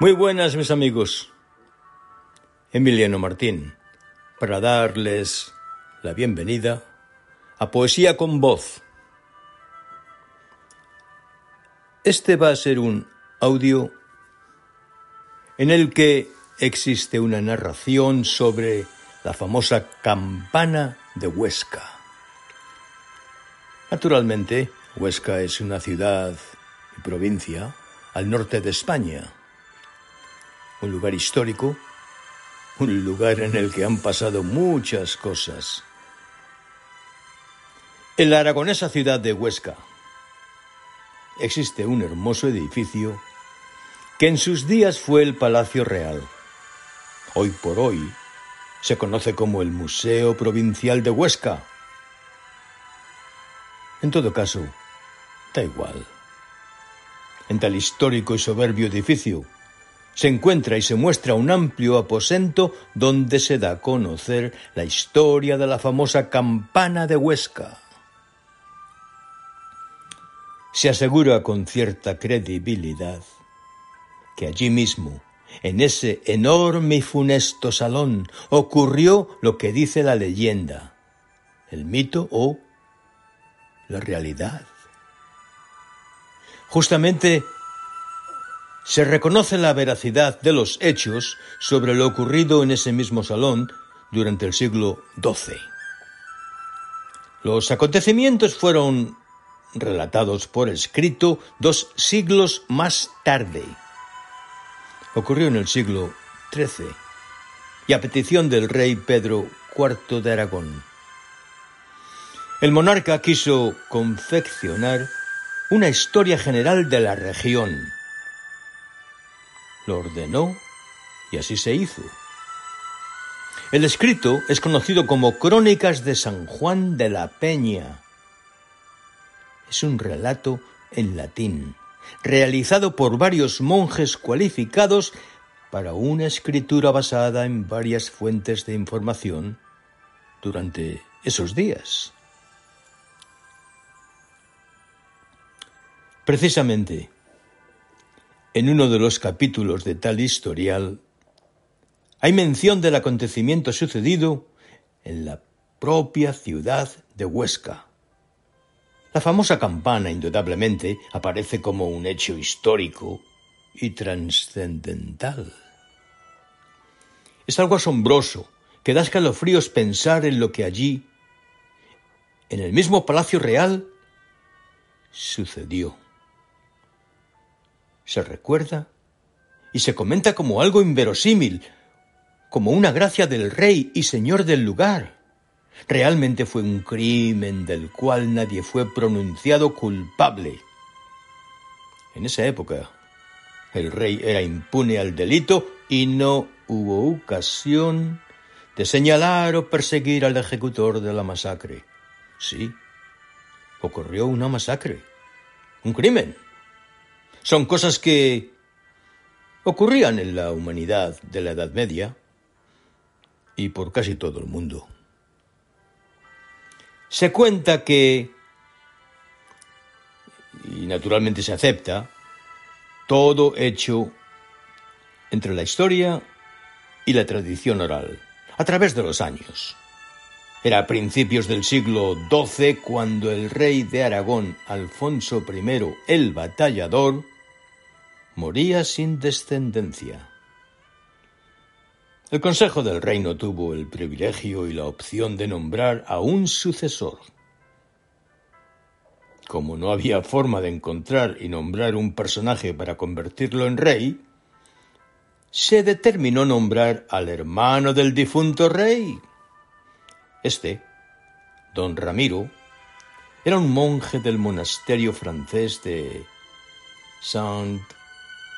Muy buenas mis amigos. Emiliano Martín, para darles la bienvenida a Poesía con Voz. Este va a ser un audio en el que existe una narración sobre la famosa campana de Huesca. Naturalmente, Huesca es una ciudad y provincia al norte de España, un lugar histórico, un lugar en el que han pasado muchas cosas. En la aragonesa ciudad de Huesca existe un hermoso edificio que en sus días fue el Palacio Real. Hoy por hoy se conoce como el Museo Provincial de Huesca. En todo caso, da igual. En tal histórico y soberbio edificio se encuentra y se muestra un amplio aposento donde se da a conocer la historia de la famosa campana de Huesca. Se asegura con cierta credibilidad que allí mismo, en ese enorme y funesto salón, ocurrió lo que dice la leyenda, el mito o la realidad. Justamente se reconoce la veracidad de los hechos sobre lo ocurrido en ese mismo salón durante el siglo XII. Los acontecimientos fueron relatados por escrito dos siglos más tarde. Ocurrió en el siglo XIII y a petición del rey Pedro IV de Aragón. El monarca quiso confeccionar una historia general de la región lo ordenó y así se hizo. El escrito es conocido como Crónicas de San Juan de la Peña. Es un relato en latín, realizado por varios monjes cualificados para una escritura basada en varias fuentes de información durante esos días. Precisamente, en uno de los capítulos de tal historial hay mención del acontecimiento sucedido en la propia ciudad de Huesca. La famosa campana, indudablemente, aparece como un hecho histórico y trascendental. Es algo asombroso que da escalofríos pensar en lo que allí, en el mismo Palacio Real, sucedió se recuerda y se comenta como algo inverosímil, como una gracia del rey y señor del lugar. Realmente fue un crimen del cual nadie fue pronunciado culpable. En esa época, el rey era impune al delito y no hubo ocasión de señalar o perseguir al ejecutor de la masacre. Sí, ocurrió una masacre, un crimen. Son cosas que ocurrían en la humanidad de la Edad Media y por casi todo el mundo. Se cuenta que, y naturalmente se acepta, todo hecho entre la historia y la tradición oral, a través de los años. Era a principios del siglo XII cuando el rey de Aragón, Alfonso I el Batallador, moría sin descendencia. El Consejo del Reino tuvo el privilegio y la opción de nombrar a un sucesor. Como no había forma de encontrar y nombrar un personaje para convertirlo en rey, se determinó nombrar al hermano del difunto rey. Este, don Ramiro, era un monje del monasterio francés de Saint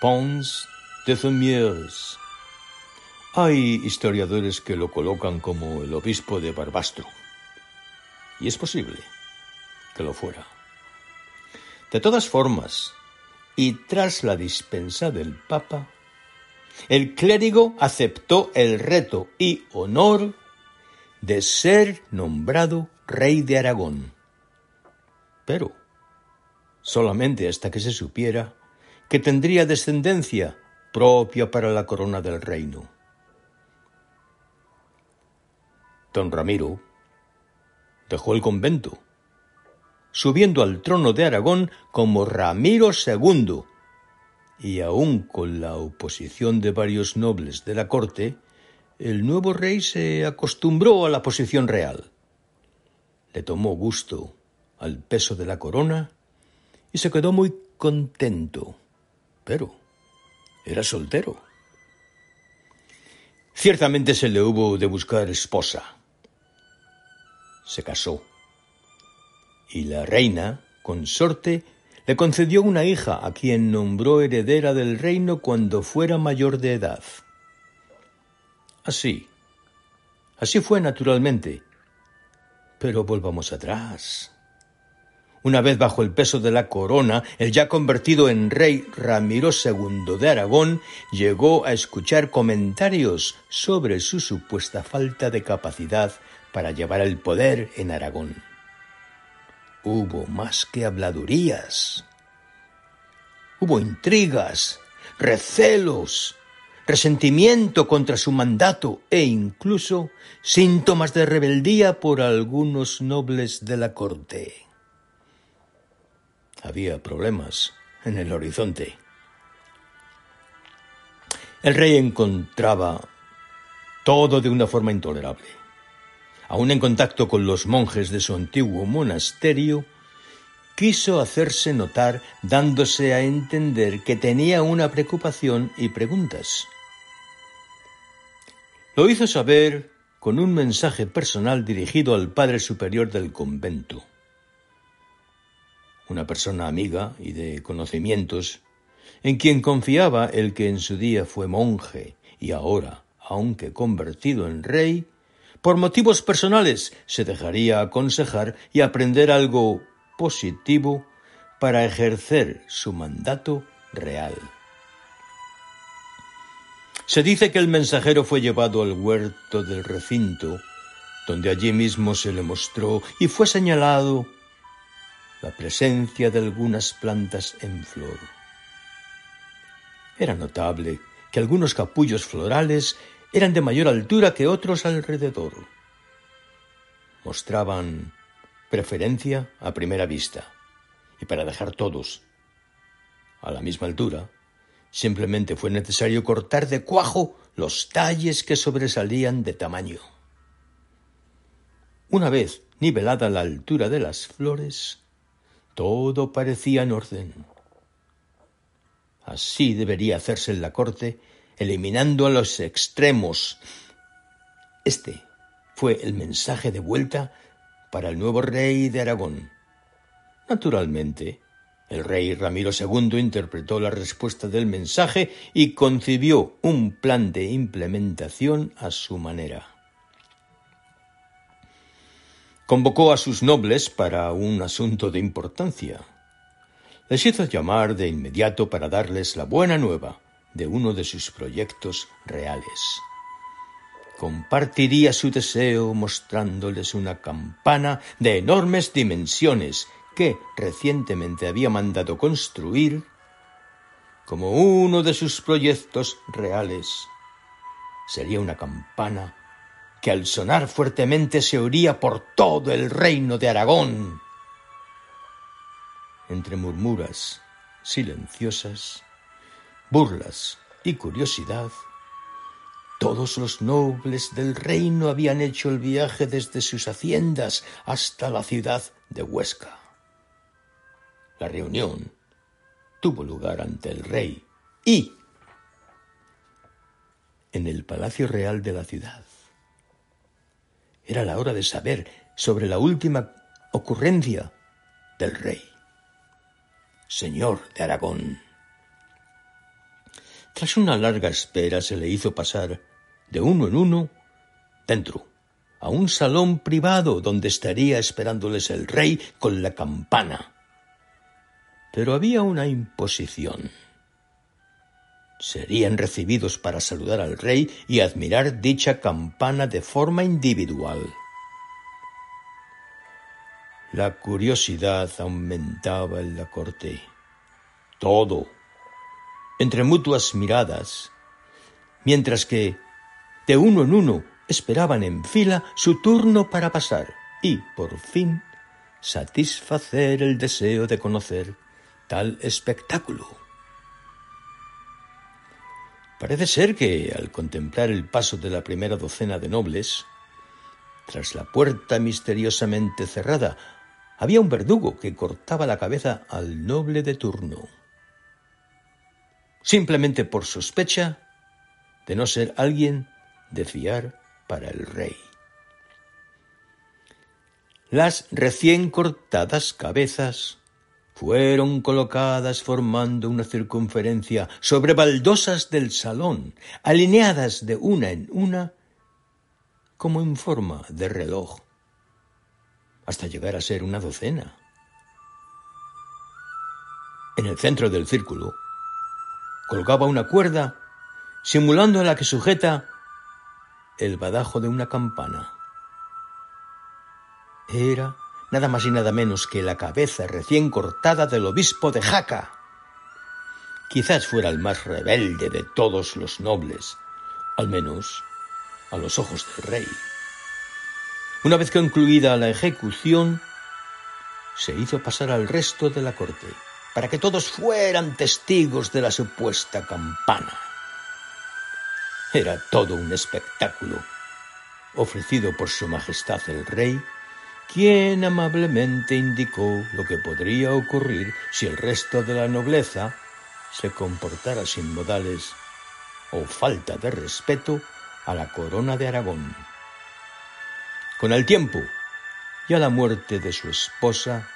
Pons de Themiers. Hay historiadores que lo colocan como el obispo de Barbastro. Y es posible que lo fuera. De todas formas, y tras la dispensa del Papa, el clérigo aceptó el reto y honor de ser nombrado rey de Aragón. Pero solamente hasta que se supiera que tendría descendencia propia para la corona del reino. Don Ramiro dejó el convento, subiendo al trono de Aragón como Ramiro II, y aun con la oposición de varios nobles de la corte, el nuevo rey se acostumbró a la posición real. Le tomó gusto al peso de la corona y se quedó muy contento, era soltero. Ciertamente se le hubo de buscar esposa. Se casó. Y la reina, consorte, le concedió una hija a quien nombró heredera del reino cuando fuera mayor de edad. Así, así fue naturalmente. Pero volvamos atrás. Una vez bajo el peso de la corona, el ya convertido en rey Ramiro II de Aragón llegó a escuchar comentarios sobre su supuesta falta de capacidad para llevar el poder en Aragón. Hubo más que habladurías. Hubo intrigas, recelos, resentimiento contra su mandato e incluso síntomas de rebeldía por algunos nobles de la corte. Había problemas en el horizonte. El rey encontraba todo de una forma intolerable. Aún en contacto con los monjes de su antiguo monasterio, quiso hacerse notar dándose a entender que tenía una preocupación y preguntas. Lo hizo saber con un mensaje personal dirigido al Padre Superior del convento una persona amiga y de conocimientos, en quien confiaba el que en su día fue monje y ahora, aunque convertido en rey, por motivos personales se dejaría aconsejar y aprender algo positivo para ejercer su mandato real. Se dice que el mensajero fue llevado al huerto del recinto, donde allí mismo se le mostró y fue señalado la presencia de algunas plantas en flor. Era notable que algunos capullos florales eran de mayor altura que otros alrededor. Mostraban preferencia a primera vista, y para dejar todos a la misma altura, simplemente fue necesario cortar de cuajo los talles que sobresalían de tamaño. Una vez nivelada la altura de las flores, todo parecía en orden. Así debería hacerse en la corte, eliminando a los extremos. Este fue el mensaje de vuelta para el nuevo rey de Aragón. Naturalmente, el rey Ramiro II interpretó la respuesta del mensaje y concibió un plan de implementación a su manera convocó a sus nobles para un asunto de importancia. Les hizo llamar de inmediato para darles la buena nueva de uno de sus proyectos reales. Compartiría su deseo mostrándoles una campana de enormes dimensiones que recientemente había mandado construir como uno de sus proyectos reales. Sería una campana que al sonar fuertemente se oía por todo el reino de Aragón. Entre murmuras silenciosas, burlas y curiosidad, todos los nobles del reino habían hecho el viaje desde sus haciendas hasta la ciudad de Huesca. La reunión tuvo lugar ante el rey y en el Palacio Real de la ciudad. Era la hora de saber sobre la última ocurrencia del rey, señor de Aragón. Tras una larga espera se le hizo pasar de uno en uno dentro, a un salón privado donde estaría esperándoles el rey con la campana. Pero había una imposición serían recibidos para saludar al rey y admirar dicha campana de forma individual. La curiosidad aumentaba en la corte. Todo, entre mutuas miradas, mientras que de uno en uno esperaban en fila su turno para pasar y, por fin, satisfacer el deseo de conocer tal espectáculo. Parece ser que, al contemplar el paso de la primera docena de nobles, tras la puerta misteriosamente cerrada, había un verdugo que cortaba la cabeza al noble de turno. Simplemente por sospecha de no ser alguien de fiar para el rey. Las recién cortadas cabezas fueron colocadas formando una circunferencia sobre baldosas del salón, alineadas de una en una como en forma de reloj, hasta llegar a ser una docena. En el centro del círculo colgaba una cuerda simulando la que sujeta el badajo de una campana. Era nada más y nada menos que la cabeza recién cortada del obispo de Jaca. Quizás fuera el más rebelde de todos los nobles, al menos a los ojos del rey. Una vez concluida la ejecución, se hizo pasar al resto de la corte, para que todos fueran testigos de la supuesta campana. Era todo un espectáculo ofrecido por Su Majestad el Rey, quien amablemente indicó lo que podría ocurrir si el resto de la nobleza se comportara sin modales o falta de respeto a la corona de Aragón. Con el tiempo y a la muerte de su esposa,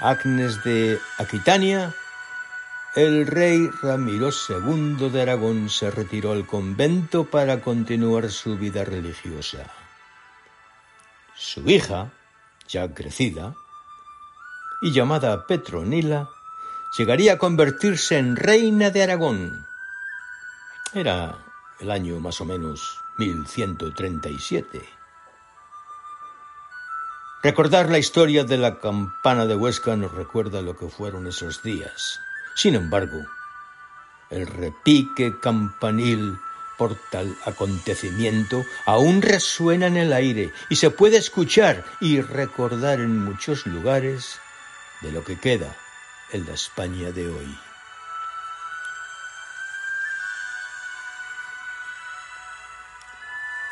Agnes de Aquitania, el rey Ramiro II de Aragón se retiró al convento para continuar su vida religiosa. Su hija, ya crecida, y llamada Petronila, llegaría a convertirse en reina de Aragón. Era el año más o menos 1137. Recordar la historia de la campana de Huesca nos recuerda lo que fueron esos días. Sin embargo, el repique campanil por tal acontecimiento aún resuena en el aire y se puede escuchar y recordar en muchos lugares de lo que queda en la España de hoy.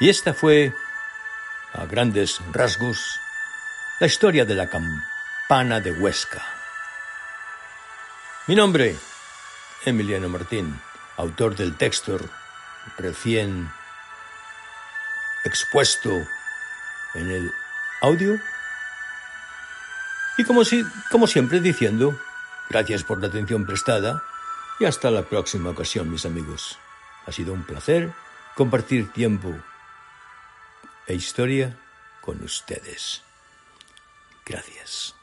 Y esta fue, a grandes rasgos, la historia de la campana de Huesca. Mi nombre, Emiliano Martín, autor del texto recién expuesto en el audio. Y como, si, como siempre diciendo, gracias por la atención prestada y hasta la próxima ocasión, mis amigos. Ha sido un placer compartir tiempo e historia con ustedes. Gracias.